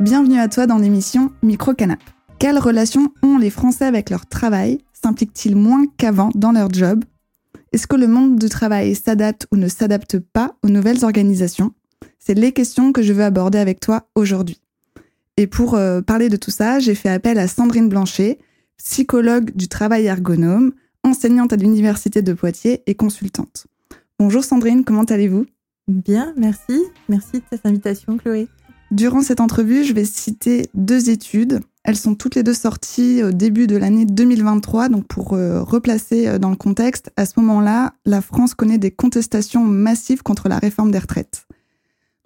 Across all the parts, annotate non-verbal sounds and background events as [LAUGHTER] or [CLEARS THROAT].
Bienvenue à toi dans l'émission Micro Canap. Quelles relations ont les Français avec leur travail? S'impliquent-ils moins qu'avant dans leur job? Est-ce que le monde du travail s'adapte ou ne s'adapte pas aux nouvelles organisations? C'est les questions que je veux aborder avec toi aujourd'hui. Et pour euh, parler de tout ça, j'ai fait appel à Sandrine Blanchet, psychologue du travail ergonome, enseignante à l'Université de Poitiers et consultante. Bonjour Sandrine, comment allez-vous? Bien, merci. Merci de cette invitation, Chloé. Durant cette entrevue, je vais citer deux études. Elles sont toutes les deux sorties au début de l'année 2023. Donc, pour euh, replacer euh, dans le contexte, à ce moment-là, la France connaît des contestations massives contre la réforme des retraites.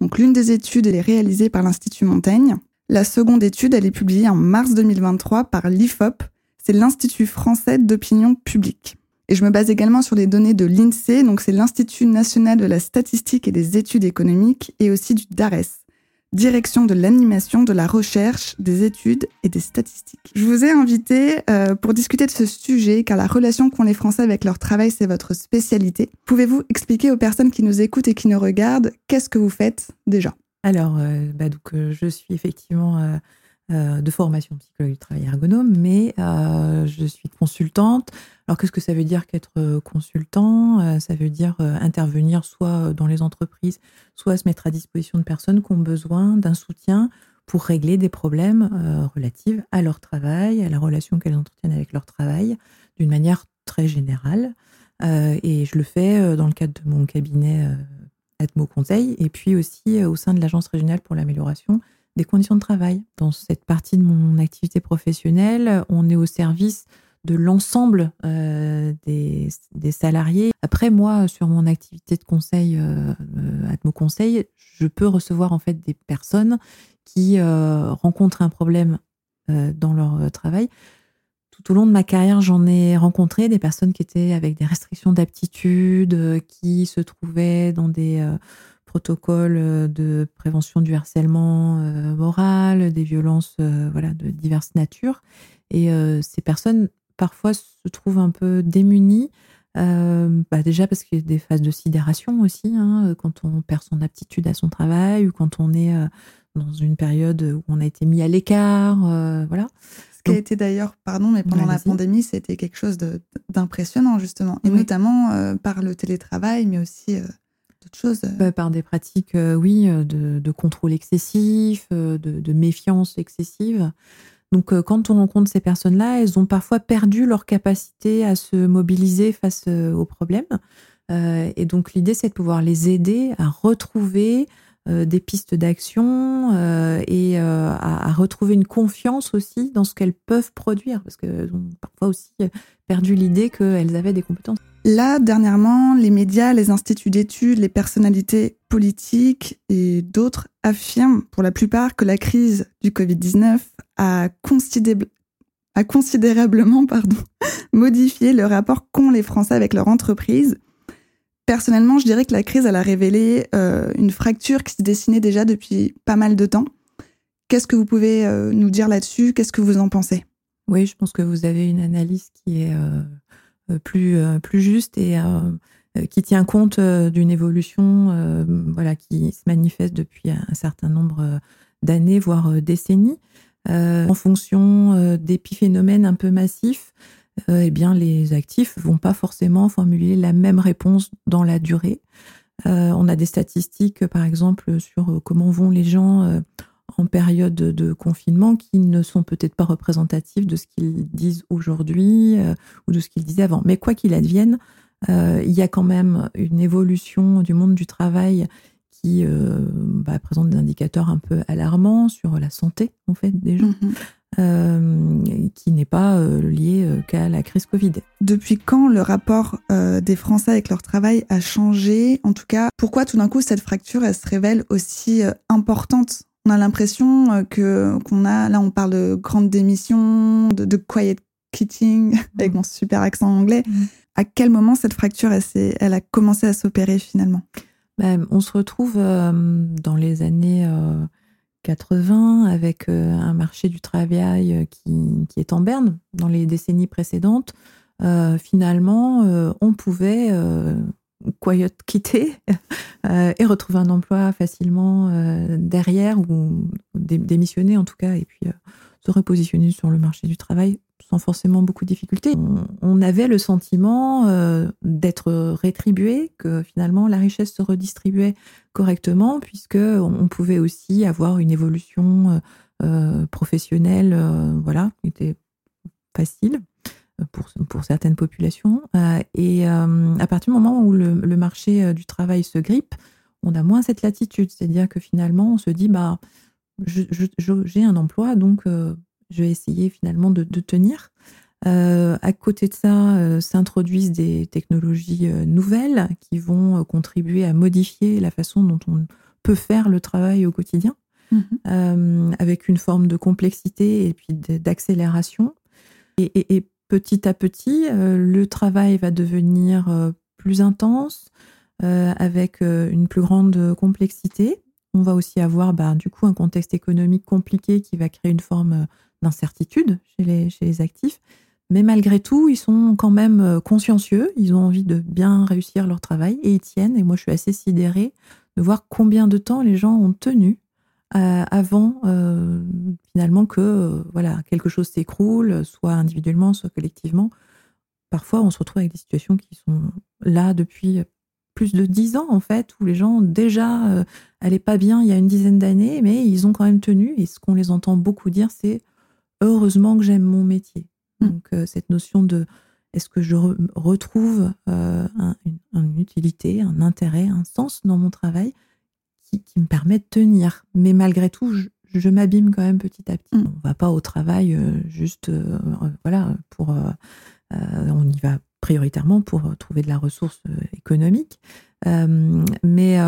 Donc, l'une des études, elle est réalisée par l'Institut Montaigne. La seconde étude, elle est publiée en mars 2023 par l'IFOP. C'est l'Institut français d'opinion publique. Et je me base également sur les données de l'INSEE, donc c'est l'Institut national de la statistique et des études économiques, et aussi du DARES direction de l'animation, de la recherche, des études et des statistiques. Je vous ai invité euh, pour discuter de ce sujet car la relation qu'ont les Français avec leur travail, c'est votre spécialité. Pouvez-vous expliquer aux personnes qui nous écoutent et qui nous regardent qu'est-ce que vous faites déjà? Alors, euh, bah, euh, je suis effectivement de formation psychologue du travail ergonome, mais je suis consultante. Alors, qu'est-ce que ça veut dire qu'être consultant? Ça veut dire intervenir soit dans les entreprises, soit se mettre à disposition de personnes qui ont besoin d'un soutien pour régler des problèmes euh, relatifs à leur travail, à la relation qu'elles entretiennent avec leur travail, d'une manière très générale. Euh, et je le fais euh, dans le cadre de mon cabinet Atmo Conseil, et puis aussi au sein de l'Agence régionale pour l'amélioration des conditions de travail. Dans cette partie de mon activité professionnelle, on est au service de l'ensemble euh, des, salariés. Après, moi, sur mon activité de conseil, euh, euh Atmo Conseil, je peux recevoir en fait des personnes qui euh, rencontrent un problème dans leur travail. Tout au long de ma carrière, j'en ai rencontré des personnes qui étaient avec des restrictions d'aptitude, qui se trouvaient dans des protocoles de prévention du harcèlement moral, des violences voilà, de diverses natures. Et ces personnes parfois se trouvent un peu démunis. Euh, bah déjà parce qu'il y a des phases de sidération aussi, hein, quand on perd son aptitude à son travail ou quand on est euh, dans une période où on a été mis à l'écart, euh, voilà. Ce qui a été d'ailleurs, pardon, mais pendant la pandémie, c'était quelque chose d'impressionnant justement, et notamment par le télétravail, mais aussi d'autres choses. Bah, par des pratiques, oui, de, de, contrôle excessif, de, méfiance excessive. Donc, euh, quand on rencontre ces personnes-là, elles ont parfois perdu leur capacité à se mobiliser face euh, aux problèmes. Euh, et donc, l'idée, c'est de pouvoir les aider à retrouver des pistes d'action et à, retrouver une confiance aussi dans ce qu'elles peuvent produire, parce qu'elles ont parfois aussi perdu l'idée qu'elles avaient des compétences. Là, dernièrement, les médias, les instituts d'études, les personnalités politiques et d'autres affirment pour la plupart que la crise du Covid-19 a, considérablement [LAUGHS] modifié le rapport qu'ont les Français avec leur entreprise. Personnellement, je dirais que la crise a révélé euh, une fracture qui se dessinait déjà depuis pas mal de temps. Qu'est-ce que vous pouvez euh, nous dire là-dessus? Qu'est-ce que vous en pensez? Oui, je pense que vous avez une analyse qui est euh, plus, plus juste et qui tient compte d'une évolution voilà, qui se manifeste depuis un certain nombre d'années, voire décennies. Euh, en fonction euh, d'épiphénomènes un peu massifs, euh, eh bien, les actifs vont pas forcément formuler la même réponse dans la durée. on a des statistiques, par exemple, sur comment vont les gens en période de confinement qui ne sont peut-être pas représentatifs de ce qu'ils disent aujourd'hui ou de ce qu'ils disaient avant. Mais quoi qu'il advienne, il y a quand même une évolution du monde du travail qui euh, bah, présente des indicateurs un peu alarmants sur la santé en fait des gens, mhm. euh, qui n'est pas euh, lié qu'à la crise Covid. Depuis quand le rapport des Français avec leur travail a changé? En tout cas, pourquoi tout d'un coup cette fracture elle se révèle aussi importante? On a l'impression que qu'on a là on parle de grande démission, de, quiet quitting [LAUGHS] avec mon super accent anglais. Mhm. À quel moment cette fracture elle, elle a commencé à s'opérer finalement? Bah, on se retrouve euh, dans les années 80 euh, avec euh, un marché du travail qui, est en berne dans les décennies précédentes. finalement, on pouvait quiet quitter [LAUGHS] et retrouver un emploi facilement derrière ou démissionner en tout cas et puis se repositionner sur le marché du travail sans forcément beaucoup de difficultés. On, avait le sentiment euh, d'être rétribué, que finalement la richesse se redistribuait correctement, puisque on pouvait aussi avoir une évolution euh, euh, professionnelle, voilà, qui était facile pour, certaines populations. et à partir du moment où le, le, marché du travail se grippe, on a moins cette latitude, c'est-à-dire que finalement on se dit bah j'ai un emploi, donc je vais essayer finalement de, tenir. Euh, à côté de ça, euh, s'introduisent des technologies euh, nouvelles qui vont contribuer à modifier la façon dont on peut faire le travail au quotidien, mhm. avec une forme de complexité et puis d'accélération. Et, petit à petit, le travail va devenir plus intense, avec une plus grande complexité. On va aussi avoir bah, du coup un contexte économique compliqué qui va créer une forme d'incertitude chez les, actifs. Mais malgré tout, ils sont quand même euh, consciencieux, ils ont envie de bien réussir leur travail et ils tiennent. Et moi, je suis assez sidérée de voir combien de temps les gens ont tenu euh, avant euh, finalement que voilà quelque chose s'écroule, soit individuellement, soit collectivement. Parfois, on se retrouve avec des situations qui sont là depuis plus de dix ans en fait, où les gens déjà n'allaient pas bien il y a une dizaine d'années, mais ils ont quand même tenu. Et ce qu'on les entend beaucoup dire, c'est heureusement que j'aime mon métier. Mm. Donc euh, cette notion de est-ce que je retrouve euh, une, utilité, un intérêt, un sens dans mon travail? Qui, me permet de tenir. Mais malgré tout, je, m'abîme quand même petit à petit. Mm. On va pas au travail euh, juste voilà pour on y va prioritairement pour trouver de la ressource économique. mais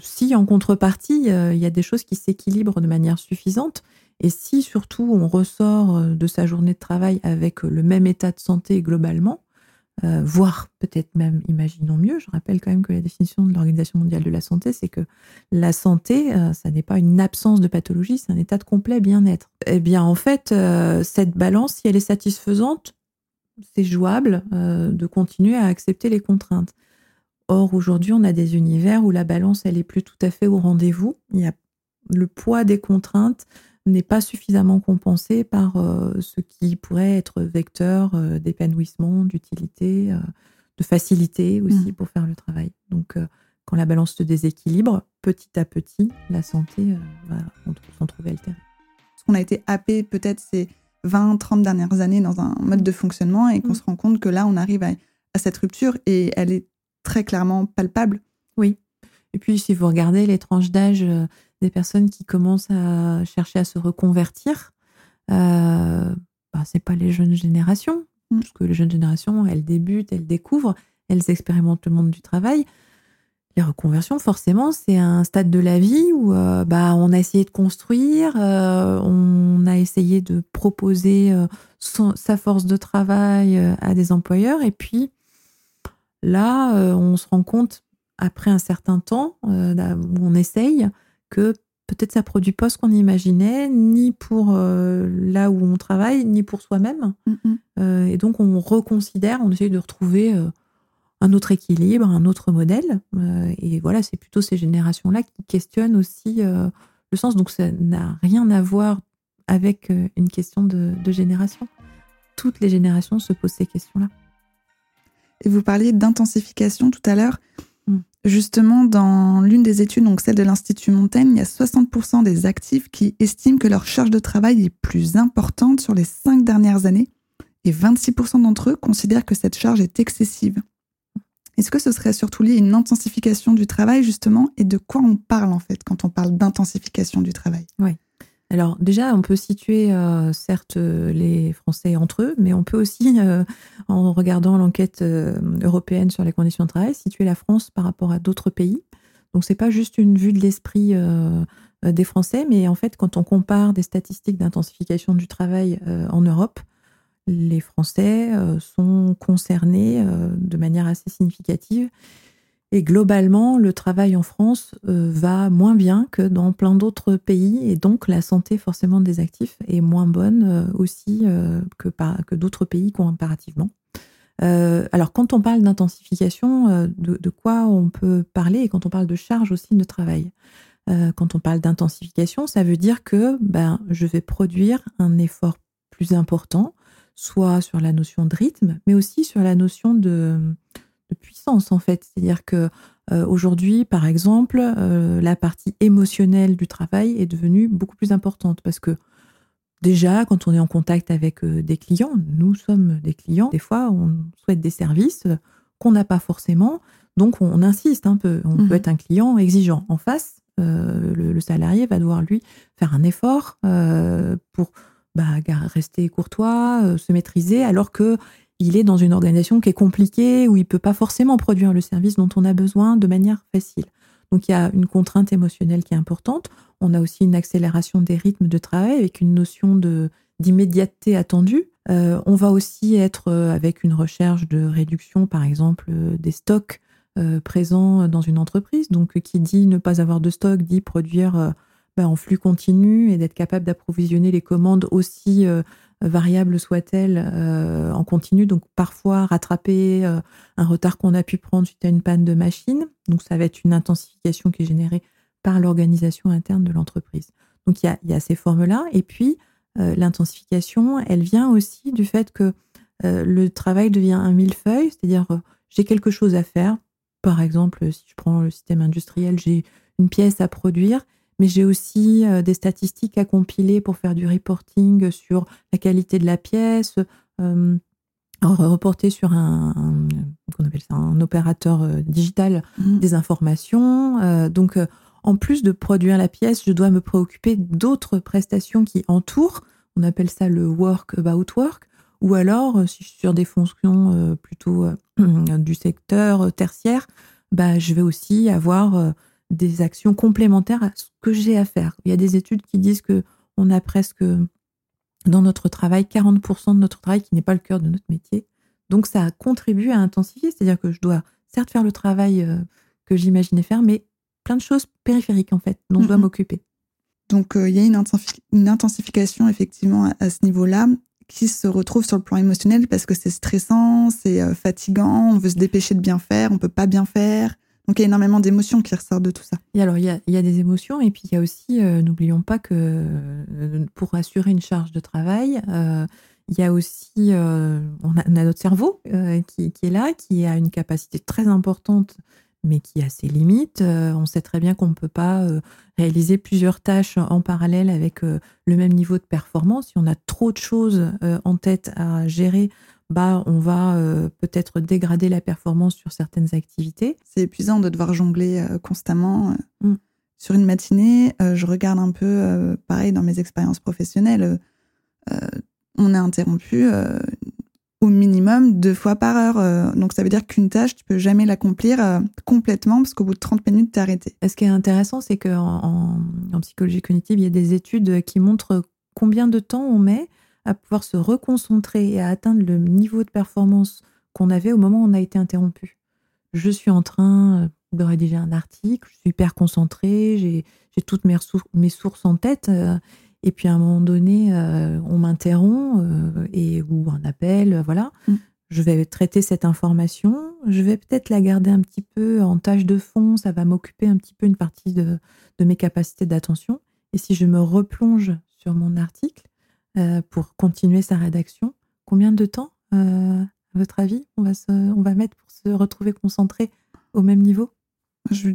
si en contrepartie, il y a des choses qui s'équilibrent de manière suffisante, et si surtout on ressort euh, de sa journée de travail avec euh, le même état de santé globalement, euh, voire peut-être même, imaginons mieux, je rappelle quand même que la définition de l'Organisation mondiale de la santé, c'est que la santé, ça n'est pas une absence de pathologie, c'est un état de complet bien-être. Eh bien, en fait, cette balance, si elle est satisfaisante, c'est jouable de continuer à accepter les contraintes. Or, aujourd'hui, on a des univers où la balance, elle est plus tout à fait au rendez-vous. Il y a le poids des contraintes n'est pas suffisamment compensé par euh, ce qui pourrait être vecteur euh, d'épanouissement, d'utilité, euh, de facilité aussi mmh. pour faire le travail. Donc, quand la balance se déséquilibre, petit à petit, la santé va s'en trouver altérée. Parce qu'on a été happé peut-être ces 20, 30 dernières années dans un mode de fonctionnement et qu'on mmh. se rend compte que là, on arrive à, à cette rupture et elle est très clairement palpable. Oui. Et puis, si vous regardez les tranches d'âge des personnes qui commencent à chercher à se reconvertir, euh, c'est pas les jeunes générations, mm. parce que les jeunes générations, elles débutent, elles découvrent, elles expérimentent le monde du travail. Les reconversions, forcément, c'est un stade de la vie où euh, bah, on a essayé de construire, euh, on a essayé de proposer euh, sa force de travail à des employeurs, et puis là, on se rend compte, après un certain temps, où on essaye, que peut-être ça produit pas ce qu'on imaginait, ni pour euh, là où on travaille, ni pour soi-même. Euh, et donc on reconsidère, on essaye de retrouver euh, un autre équilibre, un autre modèle. et voilà, c'est plutôt ces générations-là qui questionnent aussi le sens. Donc ça n'a rien à voir avec une question de, de génération. Toutes les générations se posent ces questions-là. Et vous parliez d'intensification tout à l'heure. Justement, dans l'une des études, donc celle de l'Institut Montaigne, il y a 60% des actifs qui estiment que leur charge de travail est plus importante sur les cinq dernières années et 26% d'entre eux considèrent que cette charge est excessive. Est-ce que ce serait surtout lié à une intensification du travail, justement, et de quoi on parle en fait quand on parle d'intensification du travail? Alors déjà, on peut situer euh, certes les Français entre eux, mais on peut aussi, euh, en regardant l'enquête euh, européenne sur les conditions de travail, situer la France par rapport à d'autres pays. Donc c'est pas juste une vue de l'esprit des Français, mais en fait, quand on compare des statistiques d'intensification du travail en Europe, les Français sont concernés de manière assez significative et globalement, le travail en France euh, va moins bien que dans plein d'autres pays, et donc la santé forcément des actifs est moins bonne euh, aussi euh, que, que d'autres pays comparativement. alors, quand on parle d'intensification, de, quoi on peut parler? Et quand on parle de charge aussi de travail Quand on parle d'intensification, ça veut dire que ben, je vais produire un effort plus important, soit sur la notion de rythme, mais aussi sur la notion de, puissance, en fait. C'est-à-dire que aujourd'hui, par exemple, la partie émotionnelle du travail est devenue beaucoup plus importante parce que Déjà, quand on est en contact avec euh, des clients, nous sommes des clients, des fois on souhaite des services euh, qu'on n'a pas forcément, donc on, insiste un peu. On peut mhm. être un client exigeant. En face, euh, le, salarié va devoir lui faire un effort pour bah, rester courtois, se maîtriser, alors que il est dans une organisation qui est compliquée, où il peut pas forcément produire le service dont on a besoin de manière facile. Donc il y a une contrainte émotionnelle qui est importante. On a aussi une accélération des rythmes de travail avec une notion d'immédiateté attendue. Euh, on va aussi être euh, avec une recherche de réduction, par exemple, euh, des stocks présents dans une entreprise. Donc, qui dit ne pas avoir de stock dit produire ben, en flux continu et d'être capable d'approvisionner les commandes aussi variables soient-elles en continu. Donc, parfois rattraper un retard qu'on a pu prendre suite à une panne de machine. Donc, ça va être une intensification qui est générée par l'organisation interne de l'entreprise. Donc il y a, ces formes-là. Et puis euh, l'intensification, elle vient aussi du fait que euh, le travail devient un millefeuille, c'est-à-dire euh, j'ai quelque chose à faire. Par exemple, si je prends le système industriel, j'ai une pièce à produire, mais j'ai aussi des statistiques à compiler pour faire du reporting sur la qualité de la pièce, reporter sur un, appelle ça, un opérateur digital mmh. des informations. donc, en plus de produire la pièce, je dois me préoccuper d'autres prestations qui entourent. On appelle ça le work about work. Ou alors, euh, si je suis sur des fonctions euh, plutôt euh, [CLEARS THROAT] du secteur tertiaire, bah, je vais aussi avoir des actions complémentaires à ce que j'ai à faire. Il y a des études qui disent que on a presque dans notre travail 40% de notre travail qui n'est pas le cœur de notre métier. Donc ça contribue à intensifier, c'est-à-dire que je dois certes faire le travail que j'imaginais faire, mais plein de choses périphériques en fait dont je dois m'occuper. Donc euh, il y a une, intensification effectivement à, ce niveau-là qui se retrouve sur le plan émotionnel parce que c'est stressant, c'est euh, fatigant, on veut se dépêcher de bien faire, on peut pas bien faire. Donc il y a énormément d'émotions qui ressortent de tout ça. Et alors il y a, des émotions et puis il y a aussi, euh, n'oublions pas que pour assurer une charge de travail, il y a aussi, on a, notre cerveau qui, qui, est là, qui a une capacité très importante mais qui a ses limites. Euh, on sait très bien qu'on ne peut pas euh, réaliser plusieurs tâches en parallèle avec euh, le même niveau de performance. Si on a trop de choses en tête à gérer, bah, on va peut-être dégrader la performance sur certaines activités. C'est épuisant de devoir jongler constamment. Mm. Sur une matinée, je regarde un peu, pareil, dans mes expériences professionnelles, on est interrompu au minimum deux fois par heure. Euh, donc ça veut dire qu'une tâche, tu peux jamais l'accomplir euh, complètement parce qu'au bout de 30 minutes, tu es arrêté. Ce qui est intéressant, c'est qu'en en, psychologie cognitive, il y a des études qui montrent combien de temps on met à pouvoir se reconcentrer et à atteindre le niveau de performance qu'on avait au moment où on a été interrompu. Je suis en train euh, de rédiger un article, je suis hyper concentrée, j'ai toutes mes, mes sources en tête. Et puis à un moment donné, euh, on m'interrompt euh, et ou un appel, euh, voilà. Mm. Je vais traiter cette information. Je vais peut-être la garder un petit peu en tâche de fond. Ça va m'occuper un petit peu une partie de, mes capacités d'attention. Et si je me replonge sur mon article pour continuer sa rédaction, combien de temps, à votre avis, on va, on va mettre pour se retrouver concentré au même niveau? Je,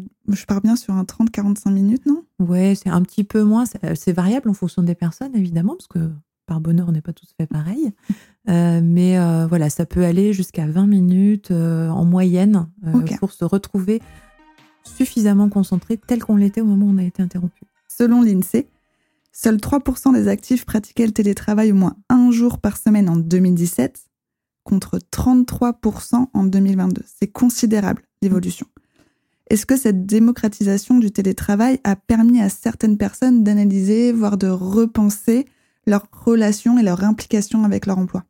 pars bien sur un 30-45 minutes, non? Ouais, c'est un petit peu moins. C'est variable en fonction des personnes, évidemment, parce que par bonheur, on n'est pas tous fait pareil. [LAUGHS] Euh, mais euh, voilà, ça peut aller jusqu'à 20 minutes euh, en moyenne pour se retrouver suffisamment concentré tel qu'on l'était au moment où on a été interrompu. Selon l'INSEE, seuls 3% des actifs pratiquaient le télétravail au moins un jour par semaine en 2017 contre 33% en 2022. C'est considérable l'évolution. Est-ce que cette démocratisation du télétravail a permis à certaines personnes d'analyser, voire de repenser leurs relations et leur implication avec leur emploi?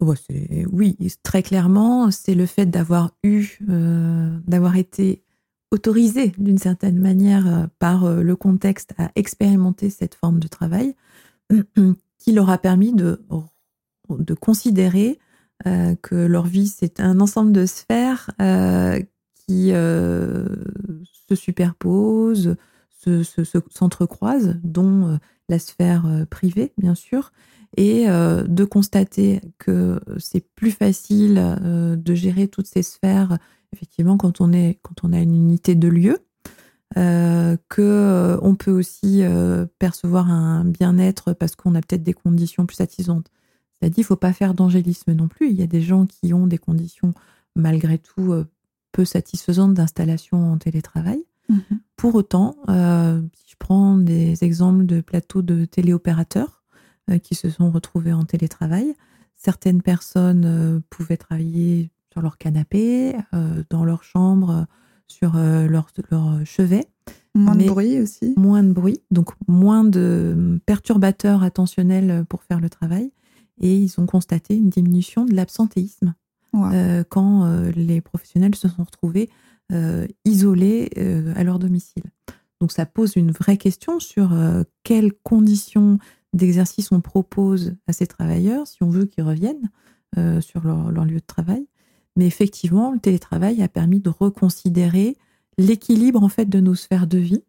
Oui, très clairement, c'est le fait d'avoir eu, euh, d'avoir été autorisé d'une certaine manière euh, par euh, le contexte à expérimenter cette forme de travail [CLEARS THROAT] qui leur a permis de, de considérer que leur vie, c'est un ensemble de sphères qui se superposent, s'entrecroisent, se, dont la sphère privée, bien sûr, et de constater que c'est plus facile de gérer toutes ces sphères, effectivement, quand on, est, quand on a une unité de lieu, euh, que on peut aussi percevoir un bien-être parce qu'on a peut-être des conditions plus satisfaisantes. C'est-à-dire, il faut pas faire d'angélisme non plus. Il y a des gens qui ont des conditions malgré tout peu satisfaisantes d'installation en télétravail. Mhm. Pour autant, euh, si je prends des exemples de plateaux de téléopérateurs euh, qui se sont retrouvés en télétravail, certaines personnes euh, pouvaient travailler sur leur canapé, dans leur chambre, sur leur, leur, chevet. Moins de bruit aussi. Moins de bruit, donc moins de perturbateurs attentionnels pour faire le travail. Et ils ont constaté une diminution de l'absentéisme quand les professionnels se sont retrouvés euh, isolés euh, à leur domicile. Donc ça pose une vraie question sur euh, quelles conditions d'exercice on propose à ces travailleurs si on veut qu'ils reviennent sur leur, lieu de travail. Mais effectivement, le télétravail a permis de reconsidérer l'équilibre en fait de nos sphères de vie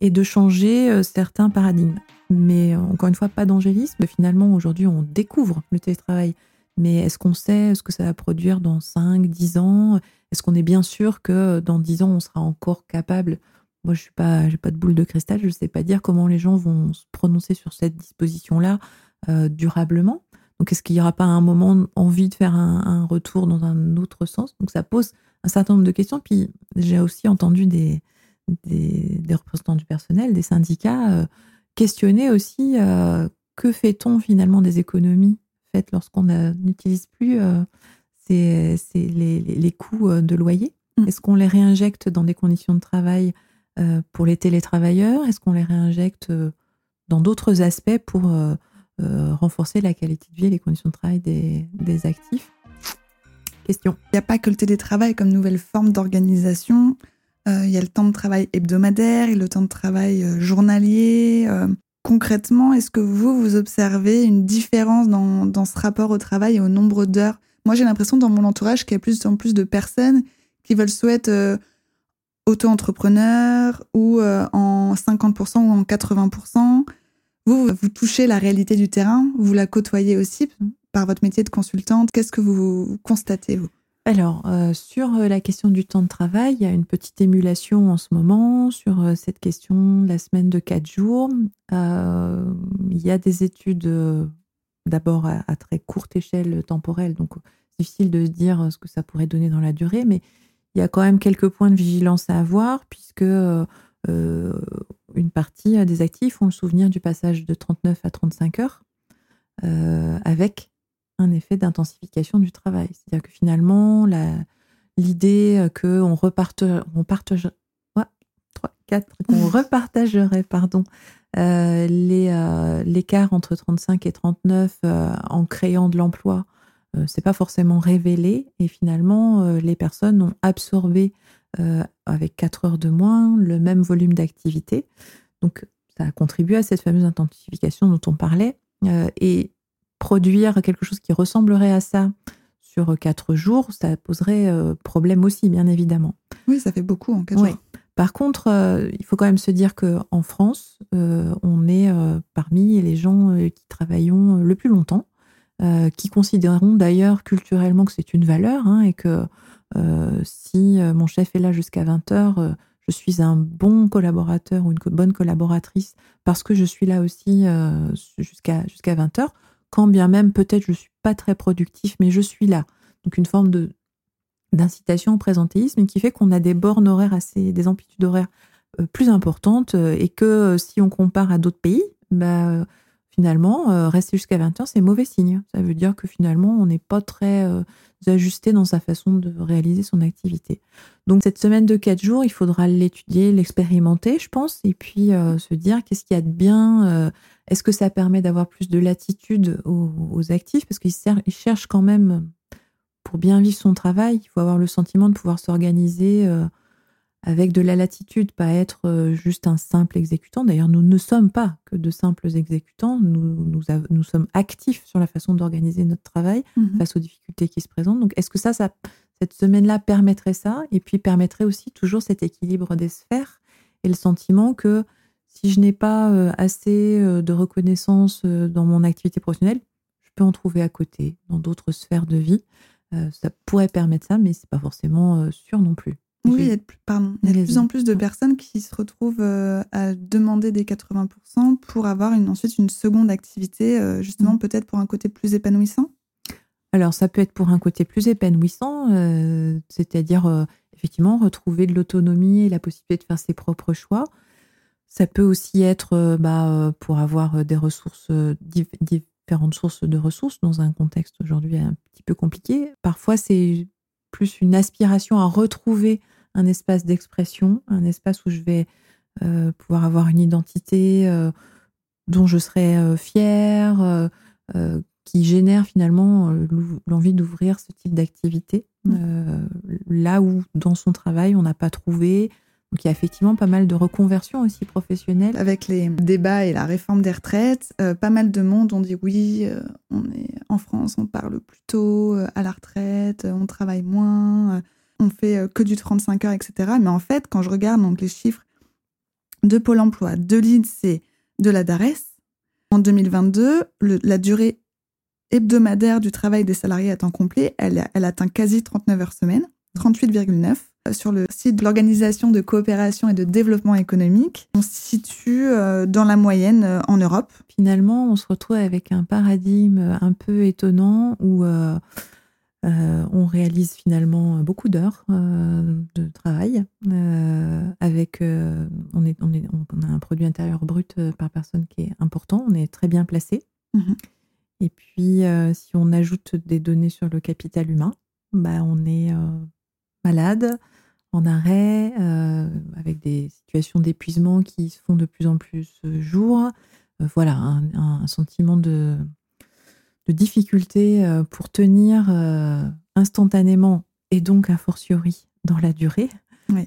et de changer certains paradigmes. Mais encore une fois, pas d'angélisme. Finalement, aujourd'hui, on découvre le télétravail. Mais est-ce qu'on sait ce que ça va produire dans 5, 10 ans? Est-ce qu'on est bien sûr que dans dix ans, on sera encore capable? Moi, je suis pas, de boule de cristal, je ne sais pas dire comment les gens vont se prononcer sur cette disposition-là euh, durablement. Donc, est-ce qu'il n'y aura pas à un moment envie de faire un, retour dans un autre sens Donc, ça pose un certain nombre de questions. Puis, j'ai aussi entendu des, des, représentants du personnel, des syndicats, euh, questionner aussi euh, que fait-on finalement des économies faites lorsqu'on n'utilise plus c'est les, les, coûts euh, de loyer? Mm. Est-ce qu'on les réinjecte dans des conditions de travail euh, pour les télétravailleurs? Est-ce qu'on les réinjecte euh, dans d'autres aspects pour renforcer la qualité de vie et les conditions de travail des, des actifs Question. Il n'y a pas que le télétravail comme nouvelle forme d'organisation. Il y a le temps de travail hebdomadaire et le temps de travail journalier. concrètement, est-ce que vous, vous observez une différence dans, dans ce rapport au travail et au nombre d'heures? Moi, j'ai l'impression dans mon entourage qu'il y a plus en plus de personnes qui veulent euh, auto-entrepreneurs ou euh, en 50% ou en 80%. Vous, vous touchez la réalité du terrain, vous la côtoyez aussi par votre métier de consultante. Qu'est-ce que vous constatez, vous? Alors, euh, sur la question du temps de travail, il y a une petite émulation en ce moment sur cette question de la semaine de quatre jours. il y a des études d'abord à, très courte échelle temporelle, donc difficile de dire ce que ça pourrait donner dans la durée, mais il y a quand même quelques points de vigilance à avoir, puisque euh, une partie des actifs ont le souvenir du passage de 39 à 35 heures, euh, avec un effet d'intensification du travail. C'est-à-dire que finalement, l'idée qu'on reparte, on partage, 3, 4, qu'on [LAUGHS] repartagerait pardon, euh, euh, l'écart entre 35 et 39 euh, en créant de l'emploi, c'est pas forcément révélé et finalement les personnes ont absorbé avec 4 heures de moins le même volume d'activité. Donc ça a contribué à cette fameuse intensification dont on parlait et produire quelque chose qui ressemblerait à ça sur 4 jours, ça poserait problème aussi, bien évidemment. Oui, ça fait beaucoup en 4 jours. Par contre, euh, il faut quand même se dire qu'en France, euh, on est euh, parmi les gens qui travaillons le plus longtemps, qui considéreront d'ailleurs culturellement que c'est une valeur hein, et que si mon chef est là jusqu'à 20 heures, je suis un bon collaborateur ou une bonne collaboratrice parce que je suis là aussi jusqu'à jusqu'à 20 heures, quand bien même peut-être je ne suis pas très productif, mais je suis là. Donc une forme d'incitation au présentéisme qui fait qu'on a des bornes horaires assez, des amplitudes horaires euh, plus importantes euh, et que euh, si on compare à d'autres pays, bah, finalement, rester jusqu'à 20 heures, c'est mauvais signe. Ça veut dire que finalement, on n'est pas très ajusté dans sa façon de réaliser son activité. Donc cette semaine de 4 jours, il faudra l'étudier, l'expérimenter, je pense, et puis se dire qu'est-ce qu'il y a de bien, est-ce que ça permet d'avoir plus de latitude aux, actifs, parce qu'ils cherchent quand même pour bien vivre son travail, il faut avoir le sentiment de pouvoir s'organiser euh, avec de la latitude, pas être euh, juste un simple exécutant. D'ailleurs, nous ne sommes pas que de simples exécutants. Nous, nous, sommes actifs sur la façon d'organiser notre travail mhm. face aux difficultés qui se présentent. Donc, est-ce que ça, ça cette semaine-là permettrait ça? Et puis permettrait aussi toujours cet équilibre des sphères et le sentiment que si je n'ai pas euh, assez euh, de reconnaissance dans mon activité professionnelle, je peux en trouver à côté, dans d'autres sphères de vie. Ça pourrait permettre ça, mais c'est pas forcément sûr non plus. Oui, il y a de, pardon, il y a de plus en plus de personnes qui se retrouvent euh, à demander des 80% pour avoir une, ensuite une seconde activité, euh, justement mm. peut-être pour un côté plus épanouissant. Alors ça peut être pour un côté plus épanouissant, euh, c'est-à-dire effectivement retrouver de l'autonomie et la possibilité de faire ses propres choix. Ça peut aussi être bah, pour avoir des ressources, différentes sources de ressources dans un contexte aujourd'hui un petit peu compliqué. Parfois c'est plus une aspiration à retrouver un espace d'expression, un espace où je vais euh, pouvoir avoir une identité euh, dont je serai euh, fière, qui génère finalement l'envie d'ouvrir ce type d'activité, mmh. là où dans son travail on n'a pas trouvé. Donc il y a effectivement pas mal de reconversions aussi professionnelles. Avec les débats et la réforme des retraites, pas mal de monde ont dit oui, on est en France, on parle plus tôt à la retraite, on travaille moins on fait euh, que du 35 heures, etc. Mais en fait, quand je regarde donc les chiffres de Pôle emploi, de l'INSEE, de la DARES, en 2022, la durée hebdomadaire du travail des salariés à temps complet, elle, atteint quasi 39 heures semaine, 38,9. Sur le site de l'Organisation de coopération et de développement économique, on se situe euh, dans la moyenne euh, en Europe. Finalement, on se retrouve avec un paradigme un peu étonnant où euh, on réalise finalement beaucoup d'heures euh, de travail euh, avec on, est, on, est, on, a un produit intérieur brut par personne qui est important, on est très bien placé. Mhm. Et puis si on ajoute des données sur le capital humain, bah, on est malade, en arrêt, avec des situations d'épuisement qui se font de plus en plus jour. voilà, un sentiment de, de difficultés euh, pour tenir euh, instantanément et donc a fortiori dans la durée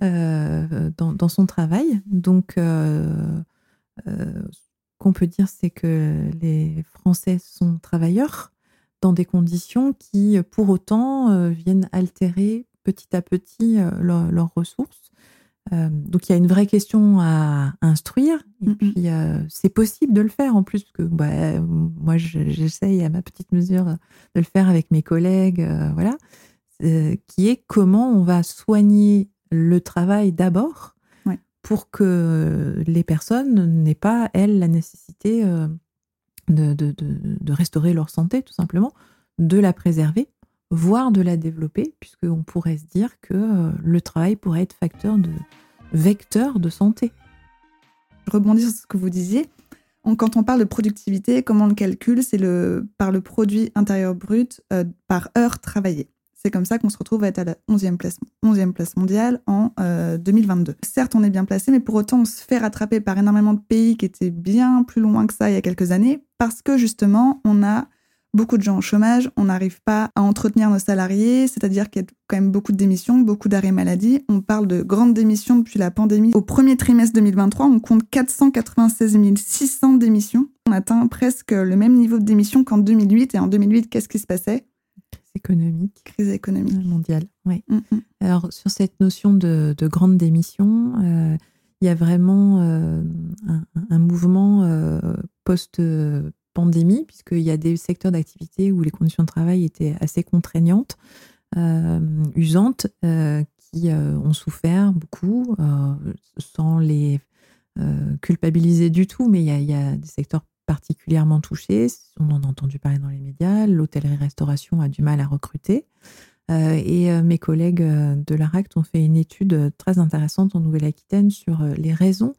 euh, dans, son travail. Donc, qu'on peut dire, c'est que les Français sont travailleurs dans des conditions qui, pour autant, viennent altérer petit à petit leurs ressources. Euh, donc il y a une vraie question à, instruire. Et puis euh, c'est possible de le faire en plus que bah, moi j'essaye à ma petite mesure de le faire avec mes collègues euh, voilà. Qui est comment on va soigner le travail d'abord pour que les personnes n'aient pas elles la nécessité de, de, de, restaurer leur santé tout simplement de la préserver voire de la développer, puisqu'on pourrait se dire que euh, le travail pourrait être facteur de vecteur de santé. Je rebondis sur ce que vous disiez. Quand on parle de productivité, comment on le calcule? C'est le, par le produit intérieur brut euh, par heure travaillée. C'est comme ça qu'on se retrouve à être à la 11e place, 11e place mondiale en 2022. Euh, Certes, on est bien placé, mais pour autant, on se fait rattraper par énormément de pays qui étaient bien plus loin que ça il y a quelques années, parce que justement, on a beaucoup de gens au chômage, on n'arrive pas à entretenir nos salariés, c'est-à-dire qu'il y a quand même beaucoup de démissions, beaucoup d'arrêts maladie. On parle de grandes démissions depuis la pandémie. Au premier trimestre 2023, on compte 496 600 démissions. On atteint presque le même niveau de démission qu'en 2008. Et en 2008, qu'est-ce qui se passait? Crise économique. Crise économique. Mondiale, oui. Mm, mm. Alors, sur cette notion de, de grande démission, euh, il y a vraiment euh, un, mouvement euh, post pandémie, puisqu'il y a des secteurs d'activité où les conditions de travail étaient assez contraignantes, euh, usantes, euh, qui euh, ont souffert beaucoup, sans les culpabiliser du tout, mais il y, a, des secteurs particulièrement touchés. On en a entendu parler dans les médias. L'hôtellerie-restauration a du mal à recruter. et mes collègues de l'ARACT ont fait une étude très intéressante en Nouvelle-Aquitaine sur les raisons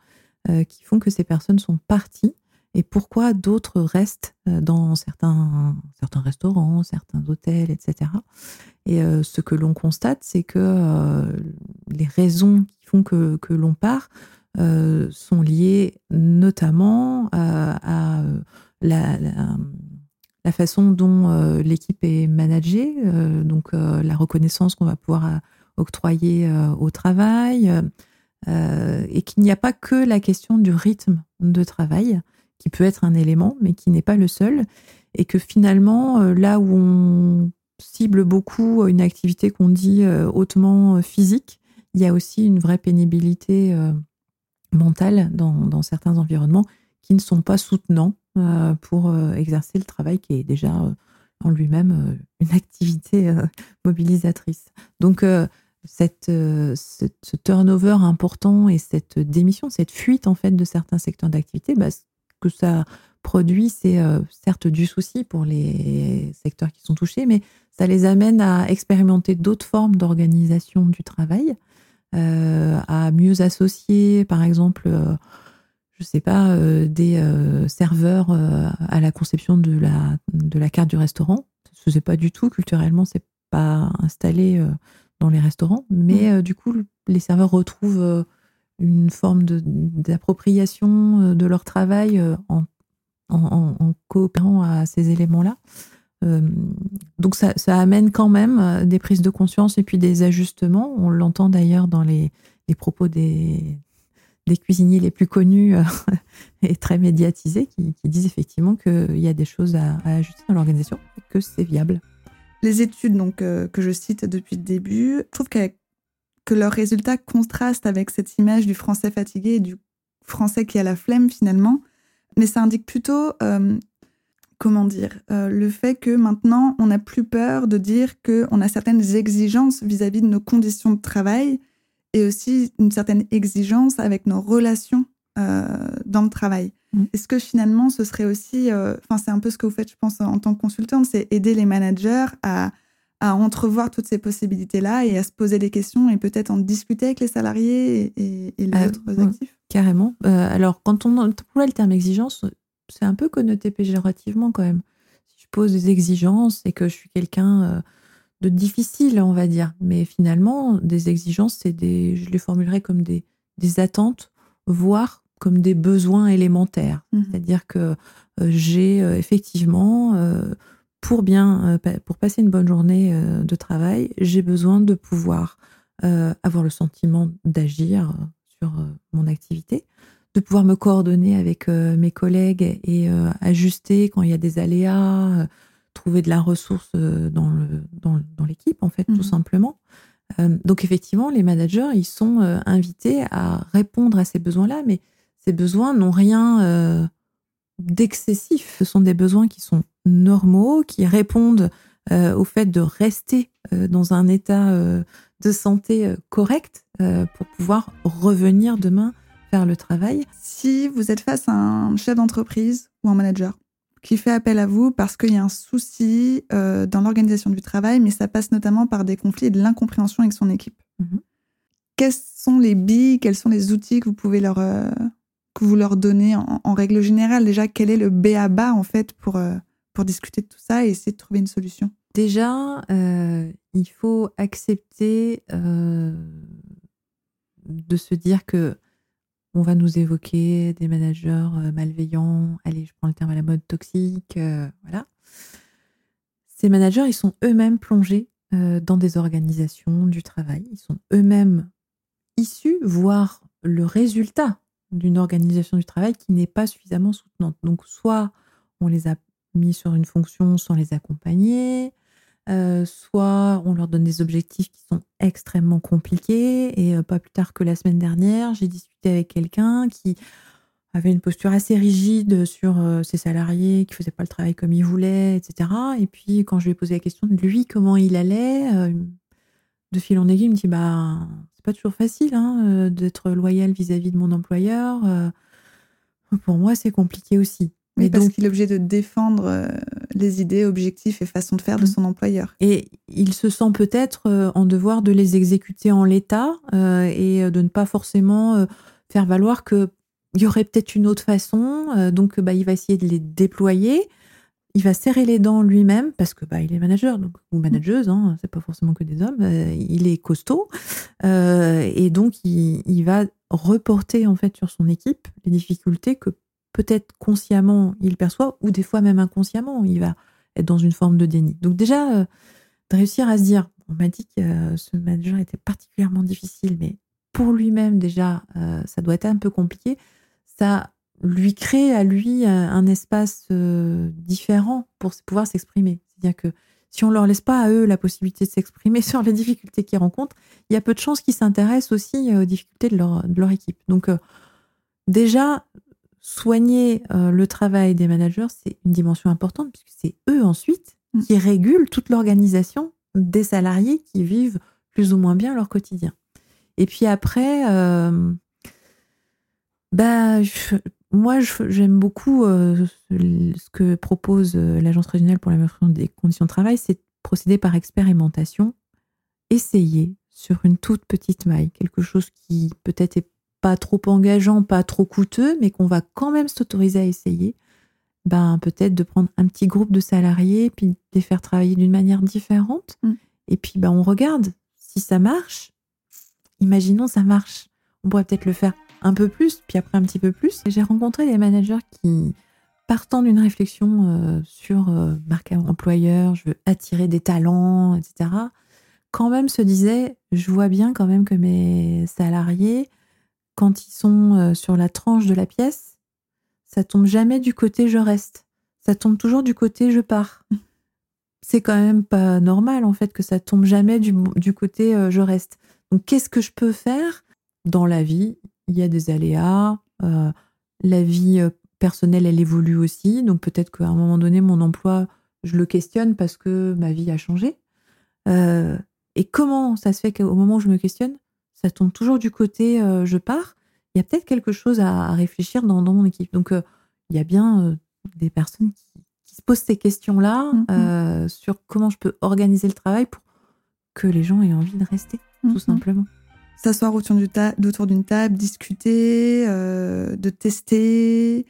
qui font que ces personnes sont parties et pourquoi d'autres restent euh, dans certains, restaurants, certains hôtels, etc. Et euh, ce que l'on constate, c'est que euh, les raisons qui font que, l'on part sont liées notamment à, la, façon dont l'équipe est managée, donc la reconnaissance qu'on va pouvoir octroyés au travail, et qu'il n'y a pas que la question du rythme de travail, qui peut être un élément, mais qui n'est pas le seul, et que finalement, là où on cible beaucoup une activité qu'on dit hautement physique, il y a aussi une vraie pénibilité mentale dans, certains environnements qui ne sont pas soutenants pour exercer le travail qui est déjà en lui-même une activité mobilisatrice. Donc, cette, ce, turnover important et cette démission, cette fuite en fait de certains secteurs d'activité, bah, que ça produit, c'est certes du souci pour les secteurs qui sont touchés, mais ça les amène à expérimenter d'autres formes d'organisation du travail, à mieux associer, par exemple, je sais pas, des serveurs à la conception de la, de la carte du restaurant. Ce n'est pas du tout culturellement, c'est pas installé dans les restaurants, mais mmh. du coup, les serveurs retrouvent une forme d'appropriation de, leur travail en, en, coopérant à ces éléments-là. donc ça, amène quand même des prises de conscience et puis des ajustements. On l'entend d'ailleurs dans les, propos des, cuisiniers les plus connus euh, [LAUGHS] et très médiatisés qui, disent effectivement qu'il y a des choses à, ajuster dans l'organisation et que c'est viable. Les études donc, euh, que je cite depuis le début, je trouve que, que leurs résultats contrastent avec cette image du français fatigué et du français qui a la flemme finalement. Mais ça indique plutôt, euh, comment dire, le fait que maintenant on n'a plus peur de dire qu'on a certaines exigences vis à -vis de nos conditions de travail et aussi une certaine exigence avec nos relations euh, dans le travail. Mm. Est-ce que finalement, ce serait aussi, euh, enfin, c'est un peu ce que vous faites, je pense, en tant que consultante, c'est aider les managers à, à entrevoir toutes ces possibilités-là et à se poser des questions et peut-être en discuter avec les salariés et, les euh, autres actifs Carrément. alors, quand on emploie le terme exigence, c'est un peu connoté péjorativement quand même. Si je pose des exigences et que je suis quelqu'un de difficile, on va dire. Mais finalement, des exigences, c'est des, je les formulerais comme des, des attentes, voire comme des besoins élémentaires. Mmh. C'est-à-dire que euh, j'ai euh, effectivement, euh, pour bien, pour passer une bonne journée de travail, j'ai besoin de pouvoir avoir le sentiment d'agir sur mon activité, de pouvoir me coordonner avec mes collègues et ajuster quand il y a des aléas trouver de la ressource euh, dans, le, dans, l'équipe, en fait, tout mhm. simplement. Euh, donc, effectivement, les managers, ils sont euh, invités à répondre à ces besoins-là, mais ces besoins n'ont rien d'excessif. Ce sont des besoins qui sont normaux, qui répondent au fait de rester dans un état de santé correct pour pouvoir revenir demain faire le travail. Si vous êtes face à un chef d'entreprise ou un manager qui fait appel à vous parce qu'il y a un souci euh, dans l'organisation du travail, mais ça passe notamment par des conflits et de l'incompréhension avec son équipe. Mhm. Quels sont les billes, quels sont les outils que vous pouvez leur, euh, vous leur donnez en, règle générale? Déjà, quel est le B à bas en fait pour, euh, pour discuter de tout ça et essayer de trouver une solution? Déjà, il faut accepter de se dire que on va nous évoquer des managers euh, malveillants, allez, je prends le terme à la mode toxique, euh, voilà. Ces managers, ils sont eux-mêmes plongés euh, dans des organisations du travail. Ils sont eux-mêmes issus, voire le résultat d'une organisation du travail qui n'est pas suffisamment soutenante. Donc, soit on les a mis sur une fonction sans les accompagner, euh, soit on leur donne des objectifs qui sont extrêmement compliqués. Et euh, pas plus tard que la semaine dernière, j'ai discuté avec quelqu'un qui avait une posture assez rigide sur euh, ses salariés, qui faisaient pas le travail comme il voulait, etc. Et puis quand je lui ai posé la question de lui, comment il allait, de fil en aiguille, il me dit bah c'est pas toujours facile hein, d'être loyal vis-à-vis -vis de mon employeur. pour moi, c'est compliqué aussi. Mais parce qu'il est obligé de défendre euh, les idées, objectifs et façons de faire de mm. son employeur. Et il se sent peut-être euh, en devoir de les exécuter en l'état euh, et de ne pas forcément faire valoir qu'il y aurait peut-être une autre façon. donc, bah, il va essayer de les déployer. Il va serrer les dents lui-même parce que bah, il est manager donc, ou manageuse, hein, c'est pas forcément que des hommes. il est costaud et donc il, il va reporter en fait sur son équipe les difficultés que peut-être consciemment il perçoit, ou des fois même inconsciemment, il va être dans une forme de déni. Donc déjà, euh, de réussir à se dire, on m'a dit que ce manager était particulièrement difficile, mais pour lui-même déjà, ça doit être un peu compliqué. Ça lui crée à lui un, espace différent pour pouvoir s'exprimer. C'est-à-dire que si on leur laisse pas à eux la possibilité de s'exprimer [LAUGHS] sur les difficultés qu'ils rencontrent, il y a peu de chances qu'ils s'intéressent aussi aux difficultés de leur, de leur équipe. Donc déjà, soigner le travail des managers, c'est une dimension importante puisque c'est eux ensuite Mm. qui régule toute l'organisation des salariés qui vivent plus ou moins bien leur quotidien. Et puis après, euh, bah, moi, j'aime beaucoup euh, ce que propose euh, l'Agence régionale pour l'amélioration des conditions de travail, c'est procéder par expérimentation, essayer sur une toute petite maille, quelque chose qui peut-être est pas trop engageant, pas trop coûteux, mais qu'on va quand même s'autoriser à essayer ben, peut-être de prendre un petit groupe de salariés, puis de les faire travailler d'une manière différente. Mm. Et puis, ben, on regarde si ça marche. Imaginons ça marche. On pourrait peut-être le faire un peu plus, puis après un petit peu plus. J'ai rencontré des managers qui, partant d'une réflexion euh, sur euh, marque employeur, je veux attirer des talents, etc., quand même se disaient, je vois bien quand même que mes salariés, quand ils sont euh, sur la tranche de la pièce, ça tombe jamais du côté je reste. Ça tombe toujours du côté je pars. C'est quand même pas normal en fait que ça tombe jamais du, côté euh, je reste. Donc qu'est-ce que je peux faire dans la vie Il y a des aléas. Euh, la vie euh, personnelle, elle évolue aussi. Donc peut-être qu'à un moment donné, mon emploi, je le questionne parce que ma vie a changé. et comment ça se fait qu'au moment où je me questionne, ça tombe toujours du côté je pars il y a peut-être quelque chose à, réfléchir dans, mon équipe. Donc, euh, il y a bien euh, des personnes qui, se posent ces questions-là mm-hmm. euh, sur comment je peux organiser le travail pour que les gens aient envie de rester, tout mm-hmm. simplement. S'asseoir autour d'une table, discuter, de tester,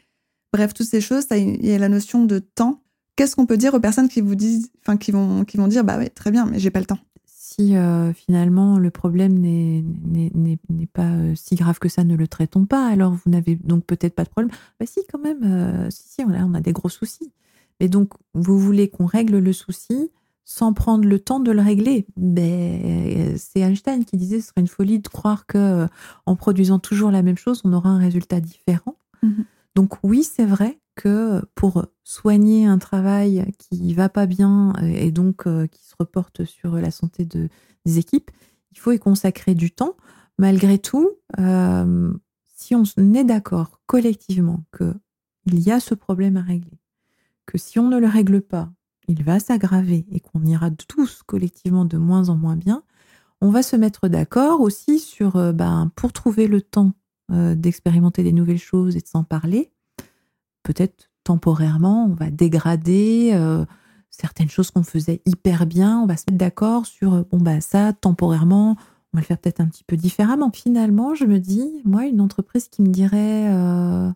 bref, toutes ces choses. Il y a la notion de temps. Qu'est-ce qu'on peut dire aux personnes qui vous disent, enfin, qui vont, qui vont dire, bah ouais, très bien, mais j'ai pas le temps? Si euh, finalement le problème n'est pas euh, si grave que ça, ne le traitons pas. Alors vous n'avez donc peut-être pas de problème. Bah si, quand même, euh, si, si, on a, on a des gros soucis. Mais donc vous voulez qu'on règle le souci sans prendre le temps de le régler. Ben, c'est Einstein qui disait ce serait une folie de croire que en produisant toujours la même chose, on aura un résultat différent. Mm-hmm. Donc oui, c'est vrai que pour soigner un travail qui va pas bien euh, et donc euh, qui se reporte sur la santé de, des équipes, il faut y consacrer du temps. Malgré tout, euh, si on est d'accord collectivement qu'il y a ce problème à régler, que si on ne le règle pas, il va s'aggraver et qu'on ira tous collectivement de moins en moins bien, on va se mettre d'accord aussi sur, ben, pour trouver le temps d'expérimenter des nouvelles choses et de s'en parler, peut-être temporairement, on va dégrader euh, certaines choses qu'on faisait hyper bien, on va se mettre d'accord sur, euh, bon, bah ça, temporairement, on va le faire peut-être un petit peu différemment. Finalement, je me dis, moi, une entreprise qui me dirait, euh,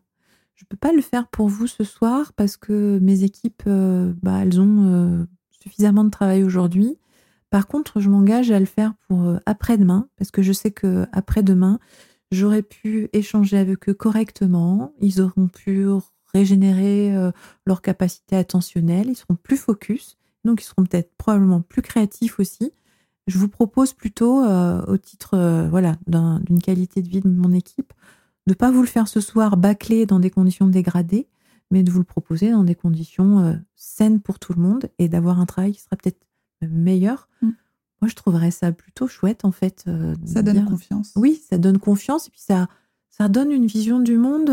je peux pas le faire pour vous ce soir parce que mes équipes, bah, elles ont suffisamment de travail aujourd'hui. Par contre, je m'engage à le faire pour après-demain parce que je sais que après-demain, j'aurais pu échanger avec eux correctement. Ils auront pu régénérer euh, leur capacité attentionnelle, ils seront plus focus, donc ils seront peut-être probablement plus créatifs aussi. Je vous propose plutôt, euh, au titre euh, voilà d'une qualité de vie de mon équipe, de ne pas vous le faire ce soir bâclé dans des conditions dégradées, mais de vous le proposer dans des conditions saines pour tout le monde et d'avoir un travail qui sera peut-être meilleur. Mm. Moi, je trouverais ça plutôt chouette, en fait. ça donne confiance. Oui, ça donne confiance et puis ça, ça donne une vision du monde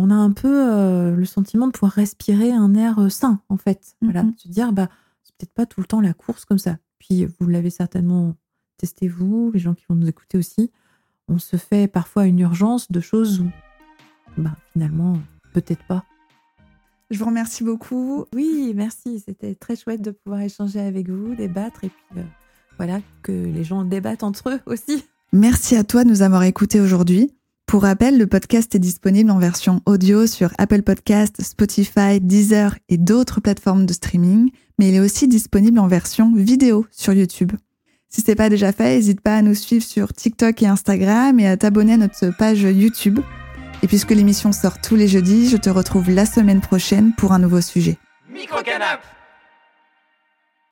on a un peu euh, le sentiment de pouvoir respirer un air euh, sain, en fait. Voilà, mm-hmm. se dire, bah, c'est peut-être pas tout le temps la course comme ça. Puis vous l'avez certainement testé vous, les gens qui vont nous écouter aussi. On se fait parfois une urgence de choses où, bah, finalement, peut-être pas. Je vous remercie beaucoup. Oui, merci. C'était très chouette de pouvoir échanger avec vous, débattre et puis euh, voilà, que les gens débattent entre eux aussi. Merci à toi de nous avoir écoutés aujourd'hui. Pour rappel, le podcast est disponible en version audio sur Apple Podcast, Spotify, Deezer et d'autres plateformes de streaming, mais il est aussi disponible en version vidéo sur YouTube. Si ce n'est pas déjà fait, n'hésite pas à nous suivre sur TikTok et Instagram et à t'abonner à notre page YouTube. Et puisque l'émission sort tous les jeudis, je te retrouve la semaine prochaine pour un nouveau sujet. Micro